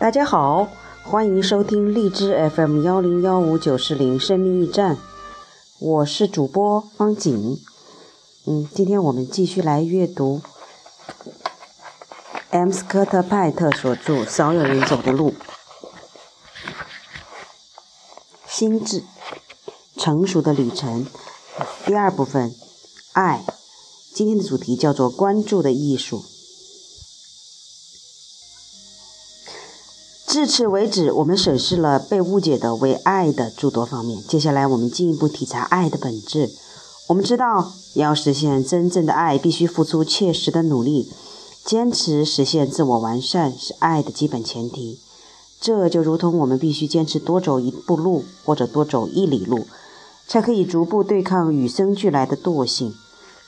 大家好，欢迎收听荔枝 FM 幺零幺五九四零生命驿站，我是主播方景。嗯，今天我们继续来阅读 M. 斯科特派特所著《少有人走的路》，心智成熟的旅程第二部分，爱。今天的主题叫做关注的艺术。至此为止，我们审视了被误解的为爱的诸多方面。接下来，我们进一步体察爱的本质。我们知道，要实现真正的爱，必须付出切实的努力。坚持实现自我完善是爱的基本前提。这就如同我们必须坚持多走一步路，或者多走一里路，才可以逐步对抗与生俱来的惰性。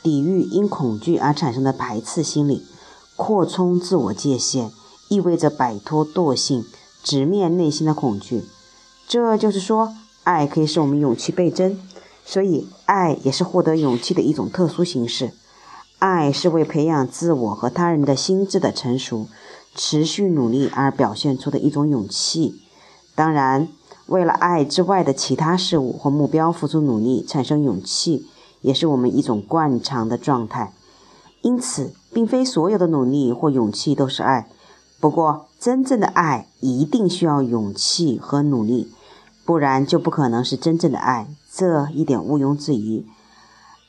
抵御因恐惧而产生的排斥心理，扩充自我界限，意味着摆脱惰性，直面内心的恐惧。这就是说，爱可以使我们勇气倍增，所以爱也是获得勇气的一种特殊形式。爱是为培养自我和他人的心智的成熟，持续努力而表现出的一种勇气。当然，为了爱之外的其他事物或目标付出努力，产生勇气。也是我们一种惯常的状态，因此，并非所有的努力或勇气都是爱。不过，真正的爱一定需要勇气和努力，不然就不可能是真正的爱，这一点毋庸置疑。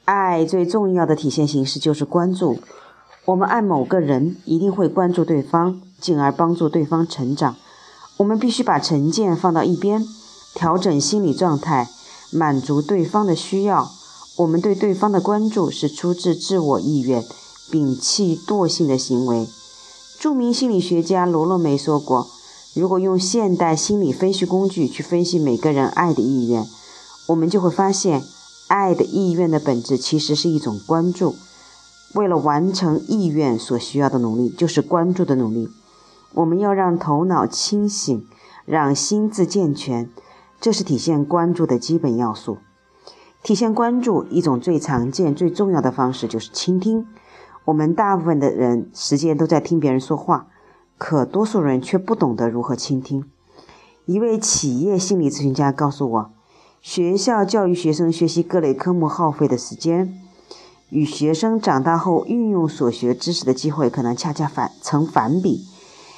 爱最重要的体现形式就是关注。我们爱某个人，一定会关注对方，进而帮助对方成长。我们必须把成见放到一边，调整心理状态，满足对方的需要。我们对对方的关注是出自自我意愿，摒弃惰性的行为。著名心理学家罗洛梅说过：“如果用现代心理分析工具去分析每个人爱的意愿，我们就会发现，爱的意愿的本质其实是一种关注。为了完成意愿所需要的努力，就是关注的努力。我们要让头脑清醒，让心智健全，这是体现关注的基本要素。”体现关注一种最常见、最重要的方式就是倾听。我们大部分的人时间都在听别人说话，可多数人却不懂得如何倾听。一位企业心理咨询家告诉我，学校教育学生学习各类科目耗费的时间，与学生长大后运用所学知识的机会可能恰恰反成反比。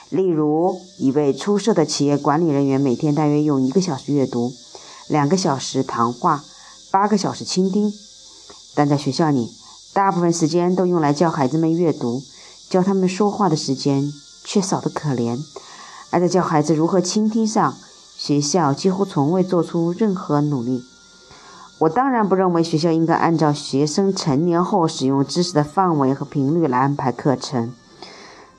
例如，一位出色的企业管理人员每天大约用一个小时阅读，两个小时谈话。八个小时倾听，但在学校里，大部分时间都用来教孩子们阅读，教他们说话的时间却少得可怜。而在教孩子如何倾听上，学校几乎从未做出任何努力。我当然不认为学校应该按照学生成年后使用知识的范围和频率来安排课程，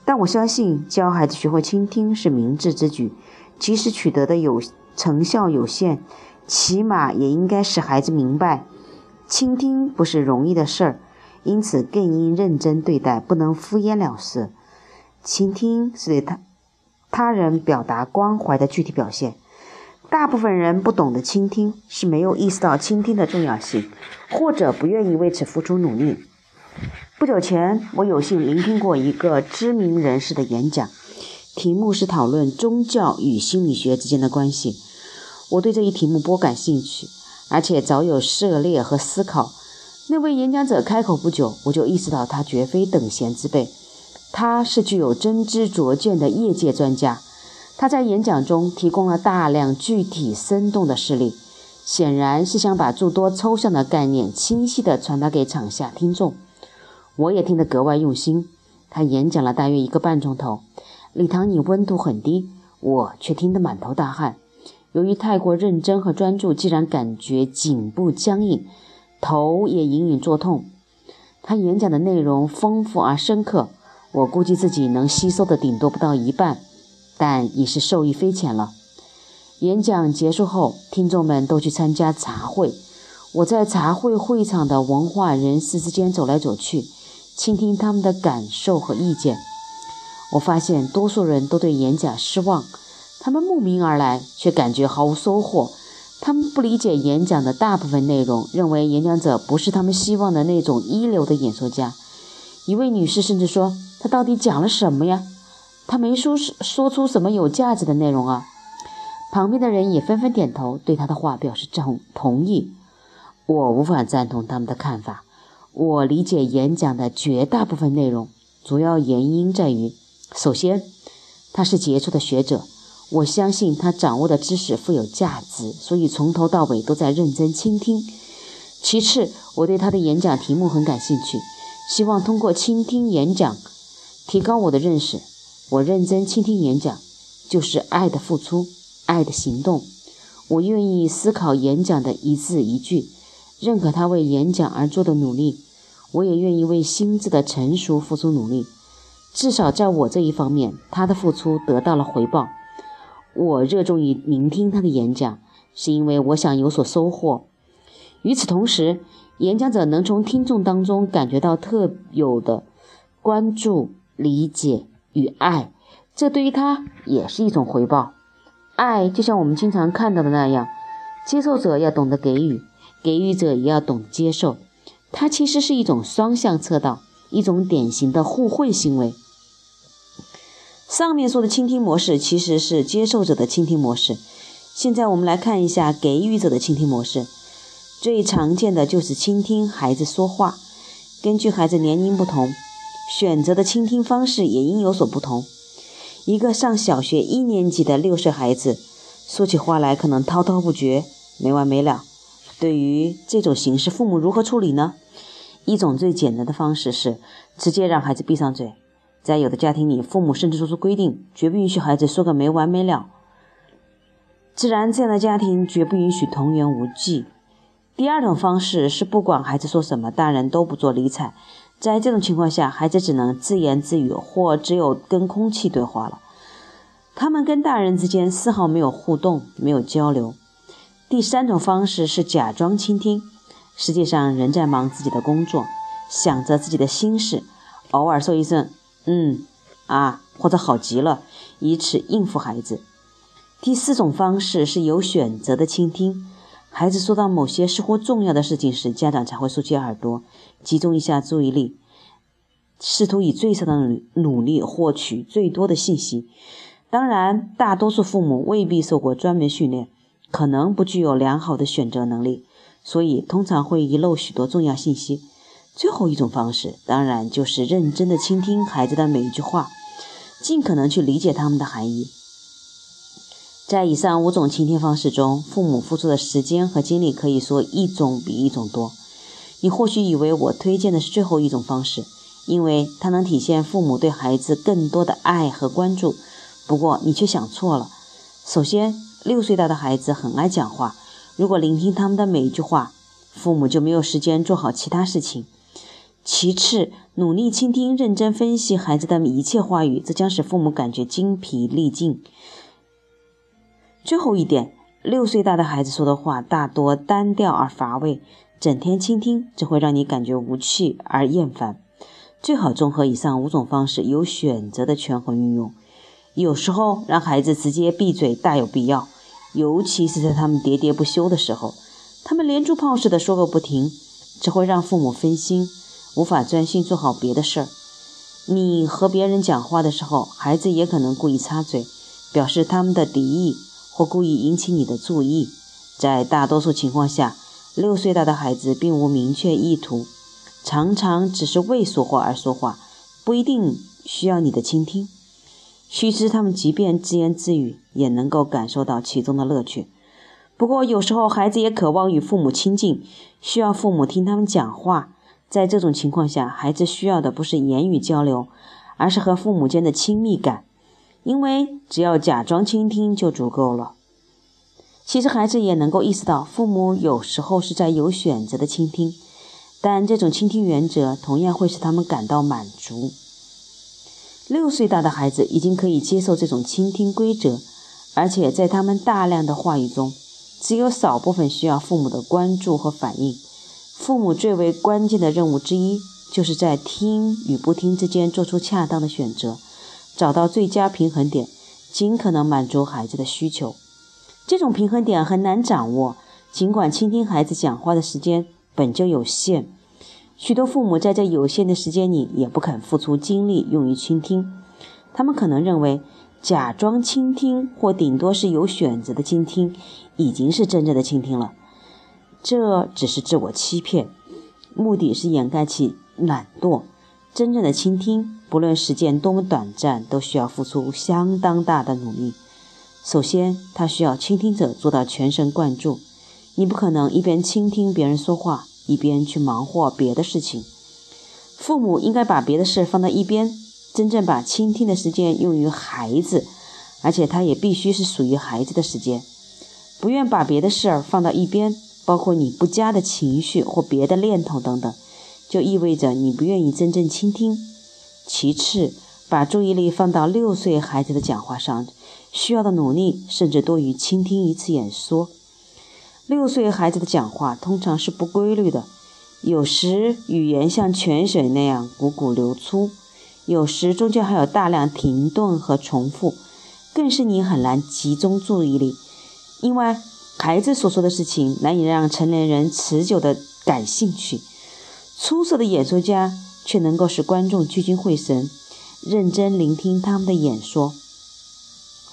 但我相信教孩子学会倾听是明智之举，即使取得的有成效有限。起码也应该使孩子明白，倾听不是容易的事儿，因此更应认真对待，不能敷衍了事。倾听是对他他人表达关怀的具体表现。大部分人不懂得倾听，是没有意识到倾听的重要性，或者不愿意为此付出努力。不久前，我有幸聆听过一个知名人士的演讲，题目是讨论宗教与心理学之间的关系。我对这一题目颇感兴趣，而且早有涉猎和思考。那位演讲者开口不久，我就意识到他绝非等闲之辈，他是具有真知灼见的业界专家。他在演讲中提供了大量具体生动的事例，显然是想把诸多抽象的概念清晰地传达给场下听众。我也听得格外用心。他演讲了大约一个半钟头，礼堂里温度很低，我却听得满头大汗。由于太过认真和专注，竟然感觉颈部僵硬，头也隐隐作痛。他演讲的内容丰富而深刻，我估计自己能吸收的顶多不到一半，但已是受益匪浅了。演讲结束后，听众们都去参加茶会。我在茶会会场的文化人士之间走来走去，倾听他们的感受和意见。我发现多数人都对演讲失望。他们慕名而来，却感觉毫无收获。他们不理解演讲的大部分内容，认为演讲者不是他们希望的那种一流的演说家。一位女士甚至说：“他到底讲了什么呀？”他没说说出什么有价值的内容啊。旁边的人也纷纷点头，对他的话表示同同意。我无法赞同他们的看法。我理解演讲的绝大部分内容，主要原因在于：首先，他是杰出的学者，我相信他掌握的知识富有价值，所以从头到尾都在认真倾听；其次，我对他的演讲题目很感兴趣，希望通过倾听演讲提高我的认识。我认真倾听演讲，就是爱的付出，爱的行动。我愿意思考演讲的一字一句，认可他为演讲而做的努力。我也愿意为心智的成熟付出努力。至少在我这一方面，他的付出得到了回报。我热衷于聆听他的演讲，是因为我想有所收获。与此同时，演讲者能从听众当中感觉到特有的关注、理解。与爱，这对于他也是一种回报。爱就像我们经常看到的那样，接受者要懂得给予，给予者也要懂接受。它其实是一种双向车道，一种典型的互惠行为。上面说的倾听模式其实是接受者的倾听模式。现在我们来看一下给予者的倾听模式。最常见的就是倾听孩子说话，根据孩子年龄不同。选择的倾听方式也应有所不同。一个上小学一年级的六岁孩子说起话来可能滔滔不绝、没完没了。对于这种形式，父母如何处理呢？一种最简单的方式是直接让孩子闭上嘴。在有的家庭里，父母甚至做出规定，绝不允许孩子说个没完没了。自然，这样的家庭绝不允许童言无忌。第二种方式是不管孩子说什么，大人都不做理睬。在这种情况下，孩子只能自言自语，或只有跟空气对话了。他们跟大人之间丝毫没有互动，没有交流。第三种方式是假装倾听，实际上人在忙自己的工作，想着自己的心事，偶尔说一声“嗯啊”或者“好极了”，以此应付孩子。第四种方式是有选择的倾听。孩子说到某些似乎重要的事情时，家长才会竖起耳朵，集中一下注意力，试图以最少的努努力获取最多的信息。当然，大多数父母未必受过专门训练，可能不具有良好的选择能力，所以通常会遗漏许多重要信息。最后一种方式，当然就是认真的倾听孩子的每一句话，尽可能去理解他们的含义。在以上五种倾听方式中，父母付出的时间和精力可以说一种比一种多。你或许以为我推荐的是最后一种方式，因为它能体现父母对孩子更多的爱和关注。不过你却想错了。首先，六岁大的孩子很爱讲话，如果聆听他们的每一句话，父母就没有时间做好其他事情。其次，努力倾听、认真分析孩子的一切话语，这将使父母感觉精疲力尽。最后一点，六岁大的孩子说的话大多单调而乏味，整天倾听只会让你感觉无趣而厌烦。最好综合以上五种方式，有选择的权衡运用。有时候让孩子直接闭嘴大有必要，尤其是在他们喋喋不休的时候，他们连珠炮似的说个不停，只会让父母分心，无法专心做好别的事儿。你和别人讲话的时候，孩子也可能故意插嘴，表示他们的敌意。或故意引起你的注意，在大多数情况下，六岁大的孩子并无明确意图，常常只是为说话而说话，不一定需要你的倾听。须知，他们即便自言自语，也能够感受到其中的乐趣。不过，有时候孩子也渴望与父母亲近，需要父母听他们讲话。在这种情况下，孩子需要的不是言语交流，而是和父母间的亲密感。因为只要假装倾听就足够了。其实孩子也能够意识到，父母有时候是在有选择的倾听，但这种倾听原则同样会使他们感到满足。六岁大的孩子已经可以接受这种倾听规则，而且在他们大量的话语中，只有少部分需要父母的关注和反应。父母最为关键的任务之一，就是在听与不听之间做出恰当的选择。找到最佳平衡点，尽可能满足孩子的需求。这种平衡点很难掌握，尽管倾听孩子讲话的时间本就有限，许多父母在这有限的时间里也不肯付出精力用于倾听。他们可能认为，假装倾听或顶多是有选择的倾听，已经是真正的倾听了。这只是自我欺骗，目的是掩盖其懒惰。真正的倾听，不论时间多么短暂，都需要付出相当大的努力。首先，他需要倾听者做到全神贯注。你不可能一边倾听别人说话，一边去忙活别的事情。父母应该把别的事放到一边，真正把倾听的时间用于孩子，而且他也必须是属于孩子的时间。不愿把别的事儿放到一边。包括你不佳的情绪或别的念头等等，就意味着你不愿意真正倾听。其次，把注意力放到六岁孩子的讲话上，需要的努力甚至多于倾听一次演说。六岁孩子的讲话通常是不规律的，有时语言像泉水那样汩汩流出，有时中间还有大量停顿和重复，更是你很难集中注意力，另外。孩子所说的事情难以让成年人持久的感兴趣，出色的演说家却能够使观众聚精会神，认真聆听他们的演说。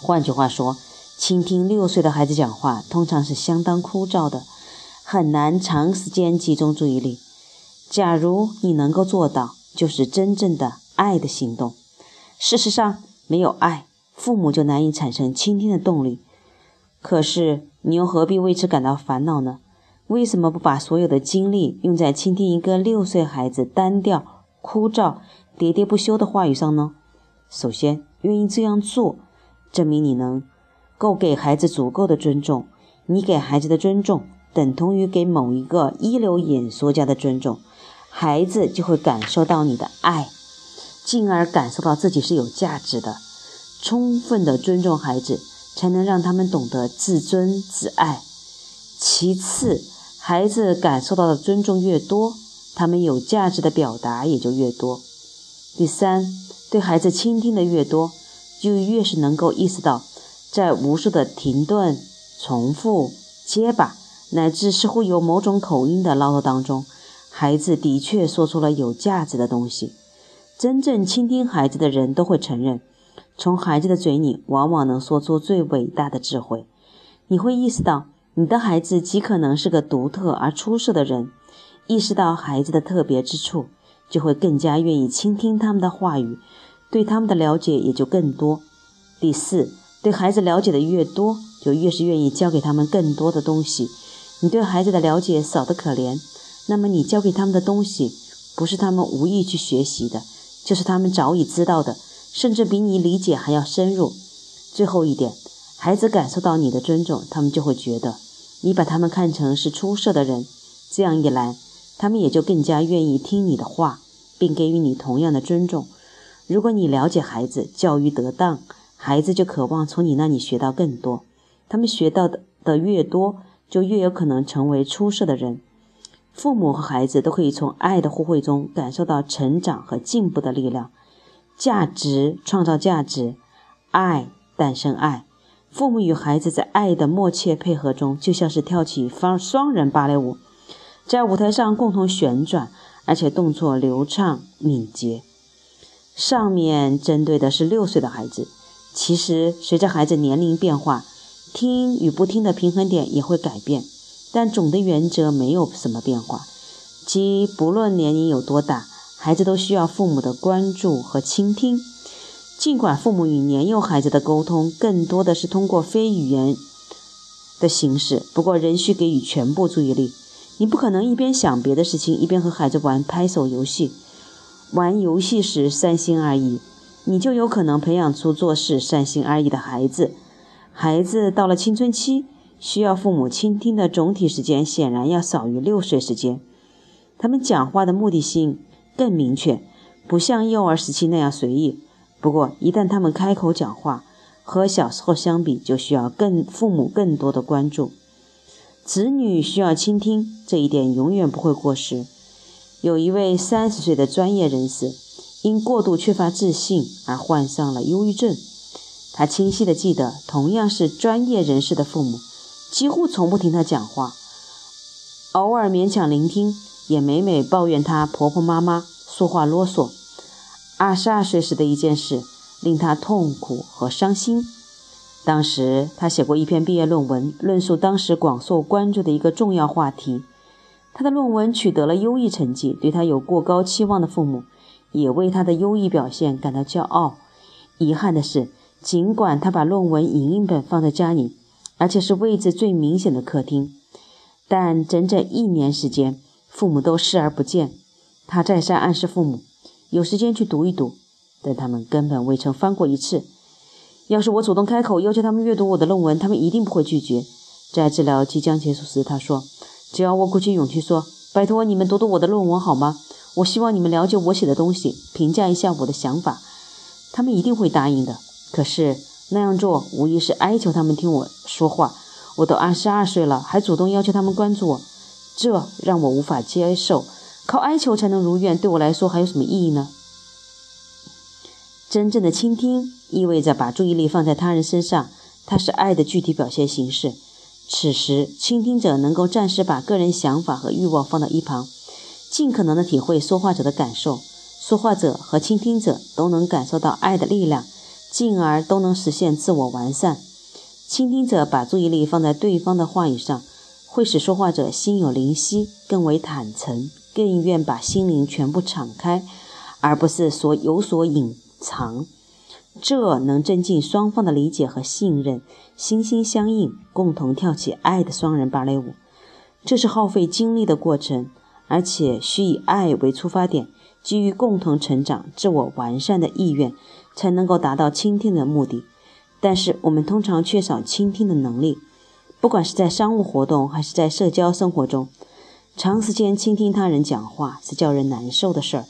换句话说，倾听六岁的孩子讲话通常是相当枯燥的，很难长时间集中注意力。假如你能够做到，就是真正的爱的行动。事实上，没有爱，父母就难以产生倾听的动力。可是。你又何必为此感到烦恼呢？为什么不把所有的精力用在倾听一个六岁孩子单调、枯燥、喋喋不休的话语上呢？首先，愿意这样做，证明你能够给孩子足够的尊重。你给孩子的尊重，等同于给某一个一流演说家的尊重，孩子就会感受到你的爱，进而感受到自己是有价值的。充分的尊重孩子。才能让他们懂得自尊自爱。其次，孩子感受到的尊重越多，他们有价值的表达也就越多。第三，对孩子倾听的越多，就越是能够意识到，在无数的停顿、重复、结巴，乃至似乎有某种口音的唠叨当中，孩子的确说出了有价值的东西。真正倾听孩子的人都会承认。从孩子的嘴里，往往能说出最伟大的智慧。你会意识到，你的孩子极可能是个独特而出色的人。意识到孩子的特别之处，就会更加愿意倾听他们的话语，对他们的了解也就更多。第四，对孩子了解的越多，就越是愿意教给他们更多的东西。你对孩子的了解少得可怜，那么你教给他们的东西，不是他们无意去学习的，就是他们早已知道的。甚至比你理解还要深入。最后一点，孩子感受到你的尊重，他们就会觉得你把他们看成是出色的人。这样一来，他们也就更加愿意听你的话，并给予你同样的尊重。如果你了解孩子，教育得当，孩子就渴望从你那里学到更多。他们学到的的越多，就越有可能成为出色的人。父母和孩子都可以从爱的互惠中感受到成长和进步的力量。价值创造价值，爱诞生爱。父母与孩子在爱的默契配合中，就像是跳起双双人芭蕾舞，在舞台上共同旋转，而且动作流畅敏捷。上面针对的是六岁的孩子，其实随着孩子年龄变化，听与不听的平衡点也会改变，但总的原则没有什么变化，即不论年龄有多大。孩子都需要父母的关注和倾听，尽管父母与年幼孩子的沟通更多的是通过非语言的形式，不过仍需给予全部注意力。你不可能一边想别的事情，一边和孩子玩拍手游戏。玩游戏时三心二意，你就有可能培养出做事三心二意的孩子。孩子到了青春期，需要父母倾听的总体时间显然要少于六岁时间。他们讲话的目的性。更明确，不像幼儿时期那样随意。不过，一旦他们开口讲话，和小时候相比，就需要更父母更多的关注。子女需要倾听，这一点永远不会过时。有一位三十岁的专业人士，因过度缺乏自信而患上了忧郁症。他清晰地记得，同样是专业人士的父母，几乎从不听他讲话，偶尔勉强聆听。也每每抱怨她婆婆妈妈说话啰嗦。二十二岁时的一件事，令他痛苦和伤心。当时他写过一篇毕业论文，论述当时广受关注的一个重要话题。他的论文取得了优异成绩，对他有过高期望的父母也为他的优异表现感到骄傲。遗憾的是，尽管他把论文影印本放在家里，而且是位置最明显的客厅，但整整一年时间，父母都视而不见。他再三暗示父母，有时间去读一读，但他们根本未曾翻过一次。要是我主动开口要求他们阅读我的论文，他们一定不会拒绝。在治疗即将结束时，他说。只要我鼓起勇气说：“拜托你们读读我的论文好吗？我希望你们了解我写的东西，评价一下我的想法。”他们一定会答应的。可是那样做无疑是哀求他们听我说话。我都二十二岁了，还主动要求他们关注我，这让我无法接受。靠哀求才能如愿，对我来说还有什么意义呢？真正的倾听意味着把注意力放在他人身上，它是爱的具体表现形式。此时，倾听者能够暂时把个人想法和欲望放到一旁，尽可能的体会说话者的感受。说话者和倾听者都能感受到爱的力量，进而都能实现自我完善。倾听者把注意力放在对方的话语上，会使说话者心有灵犀，更为坦诚，更愿把心灵全部敞开，而不是所有所隐藏。这能增进双方的理解和信任，心心相印，共同跳起爱的双人芭蕾舞。这是耗费精力的过程，而且需以爱为出发点，基于共同成长、自我完善的意愿，才能够达到倾听的目的。但是我们通常缺少倾听的能力，不管是在商务活动还是在社交生活中，长时间倾听他人讲话是叫人难受的事儿。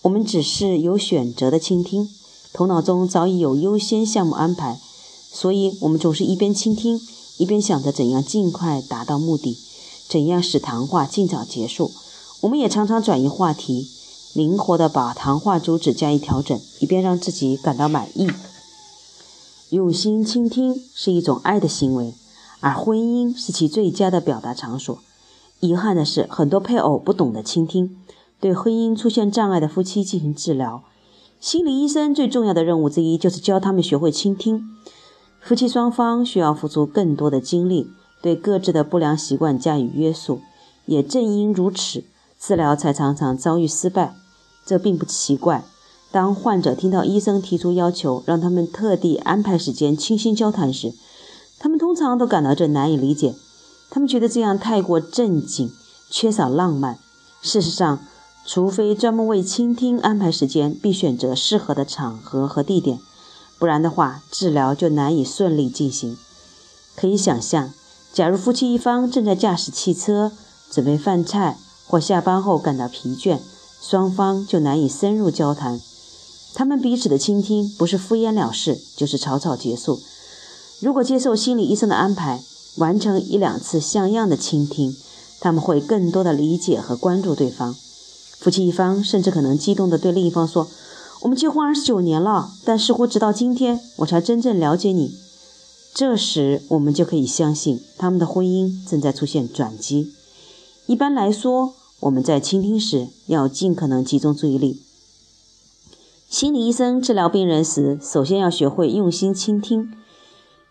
我们只是有选择的倾听。头脑中早已有优先项目安排，所以我们总是一边倾听，一边想着怎样尽快达到目的，怎样使谈话尽早结束。我们也常常转移话题，灵活地把谈话主旨加以调整，以便让自己感到满意。用心倾听是一种爱的行为，而婚姻是其最佳的表达场所。遗憾的是，很多配偶不懂得倾听，对婚姻出现障碍的夫妻进行治疗。心理医生最重要的任务之一就是教他们学会倾听。夫妻双方需要付出更多的精力，对各自的不良习惯加以约束。也正因如此，治疗才常常遭遇失败。这并不奇怪。当患者听到医生提出要求，让他们特地安排时间倾心交谈时，他们通常都感到这难以理解。他们觉得这样太过正经，缺少浪漫。事实上，除非专门为倾听安排时间，并选择适合的场合和地点，不然的话，治疗就难以顺利进行。可以想象，假如夫妻一方正在驾驶汽车、准备饭菜或下班后感到疲倦，双方就难以深入交谈。他们彼此的倾听不是敷衍了事，就是草草结束。如果接受心理医生的安排，完成一两次像样的倾听，他们会更多的理解和关注对方。夫妻一方甚至可能激动地对另一方说：“我们结婚二十九年了，但似乎直到今天我才真正了解你。”这时，我们就可以相信他们的婚姻正在出现转机。一般来说，我们在倾听时要尽可能集中注意力。心理医生治疗病人时，首先要学会用心倾听。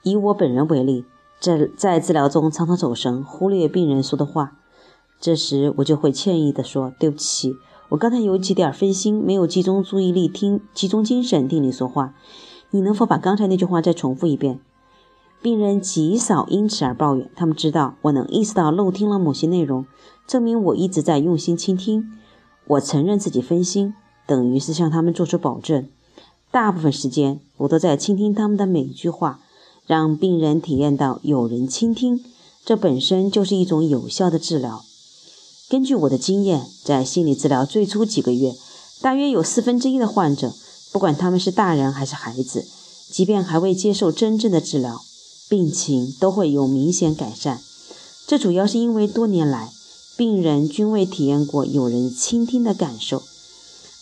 以我本人为例，在在治疗中常常走神，忽略病人说的话。这时我就会歉意地说：“对不起，我刚才有几点分心，没有集中注意力听，集中精神听你说话。你能否把刚才那句话再重复一遍？”病人极少因此而抱怨，他们知道我能意识到漏听了某些内容，证明我一直在用心倾听。我承认自己分心，等于是向他们做出保证。大部分时间我都在倾听他们的每一句话，让病人体验到有人倾听，这本身就是一种有效的治疗。根据我的经验，在心理治疗最初几个月，大约有四分之一的患者，不管他们是大人还是孩子，即便还未接受真正的治疗，病情都会有明显改善。这主要是因为多年来，病人均未体验过有人倾听的感受。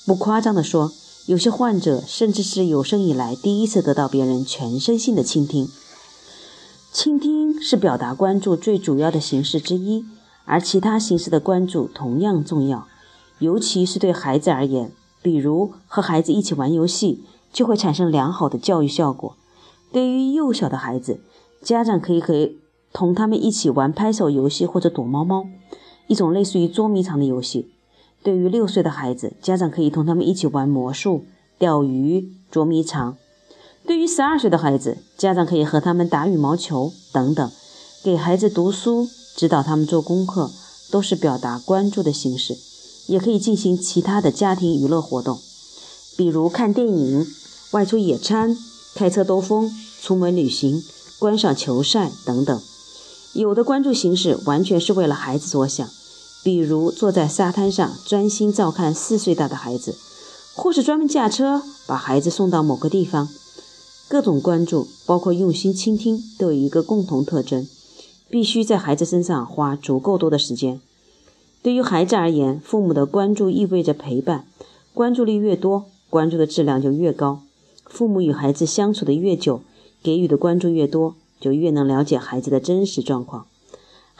不夸张地说，有些患者甚至是有生以来第一次得到别人全身性的倾听。倾听是表达关注最主要的形式之一。而其他形式的关注同样重要，尤其是对孩子而言，比如和孩子一起玩游戏，就会产生良好的教育效果。对于幼小的孩子，家长可以和同他们一起玩拍手游戏或者躲猫猫，一种类似于捉迷藏的游戏。对于六岁的孩子，家长可以同他们一起玩魔术、钓鱼、捉迷藏。对于十二岁的孩子，家长可以和他们打羽毛球等等。给孩子读书、指导他们做功课，都是表达关注的形式。也可以进行其他的家庭娱乐活动，比如看电影、外出野餐、开车兜风、出门旅行、观赏球赛等等。有的关注形式完全是为了孩子着想，比如坐在沙滩上专心照看四岁大的孩子，或是专门驾车把孩子送到某个地方。各种关注，包括用心倾听，都有一个共同特征：必须在孩子身上花足够多的时间。对于孩子而言，父母的关注意味着陪伴，关注力越多，关注的质量就越高。父母与孩子相处的越久，给予的关注越多，就越能了解孩子的真实状况。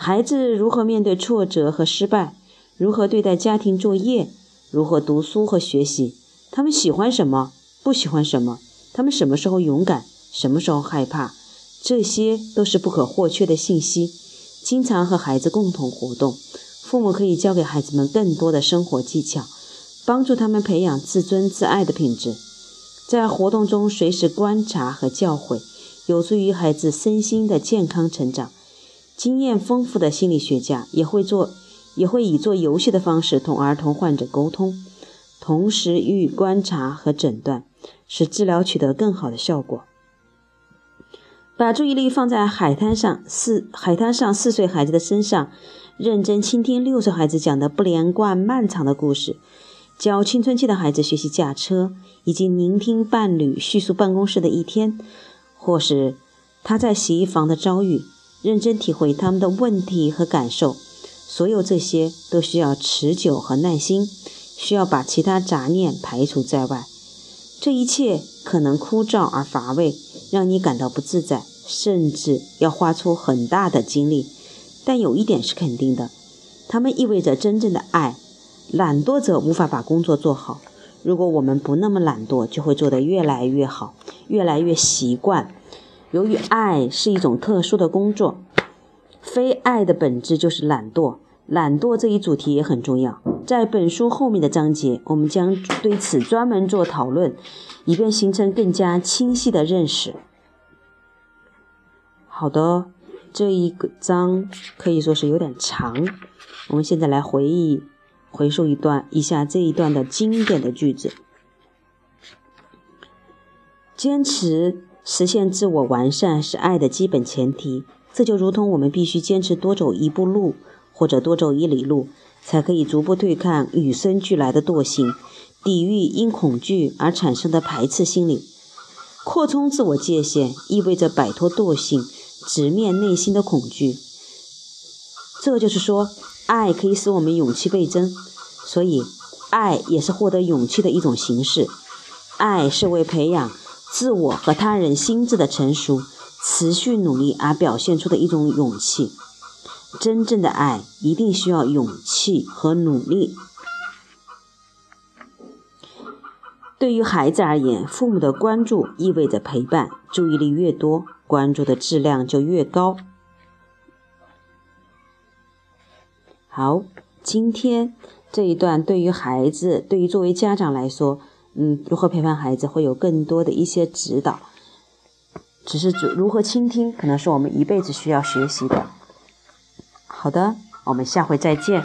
孩子如何面对挫折和失败，如何对待家庭作业，如何读书和学习，他们喜欢什么，不喜欢什么，他们什么时候勇敢，什么时候害怕，这些都是不可或缺的信息。经常和孩子共同活动。父母可以教给孩子们更多的生活技巧，帮助他们培养自尊自爱的品质。在活动中随时观察和教诲，有助于孩子身心的健康成长。经验丰富的心理学家也会做，也会以做游戏的方式同儿童患者沟通，同时予以观察和诊断，使治疗取得更好的效果。把注意力放在海滩上四海滩上四岁孩子的身上。认真倾听六岁孩子讲的不连贯漫长的故事，教青春期的孩子学习驾车，以及聆听伴侣叙述办公室的一天，或是他在洗衣房的遭遇，认真体会他们的问题和感受。所有这些都需要持久和耐心，需要把其他杂念排除在外。这一切可能枯燥而乏味，让你感到不自在，甚至要花出很大的精力。但有一点是肯定的，它们意味着真正的爱。懒惰者无法把工作做好。如果我们不那么懒惰，就会做得越来越好，越来越习惯。由于爱是一种特殊的工作，非爱的本质就是懒惰。懒惰这一主题也很重要，在本书后面的章节，我们将对此专门做讨论，以便形成更加清晰的认识。好的。这一个章可以说是有点长，我们现在来回忆、回溯一段一下这一段的经典的句子：坚持实现自我完善是爱的基本前提。这就如同我们必须坚持多走一步路，或者多走一里路，才可以逐步对抗与生俱来的惰性，抵御因恐惧而产生的排斥心理。扩充自我界限意味着摆脱惰性。直面内心的恐惧，这就是说，爱可以使我们勇气倍增。所以，爱也是获得勇气的一种形式。爱是为培养自我和他人心智的成熟、持续努力而表现出的一种勇气。真正的爱一定需要勇气和努力。对于孩子而言，父母的关注意味着陪伴，注意力越多。关注的质量就越高。好，今天这一段对于孩子，对于作为家长来说，嗯，如何陪伴孩子会有更多的一些指导。只是如何倾听，可能是我们一辈子需要学习的。好的，我们下回再见。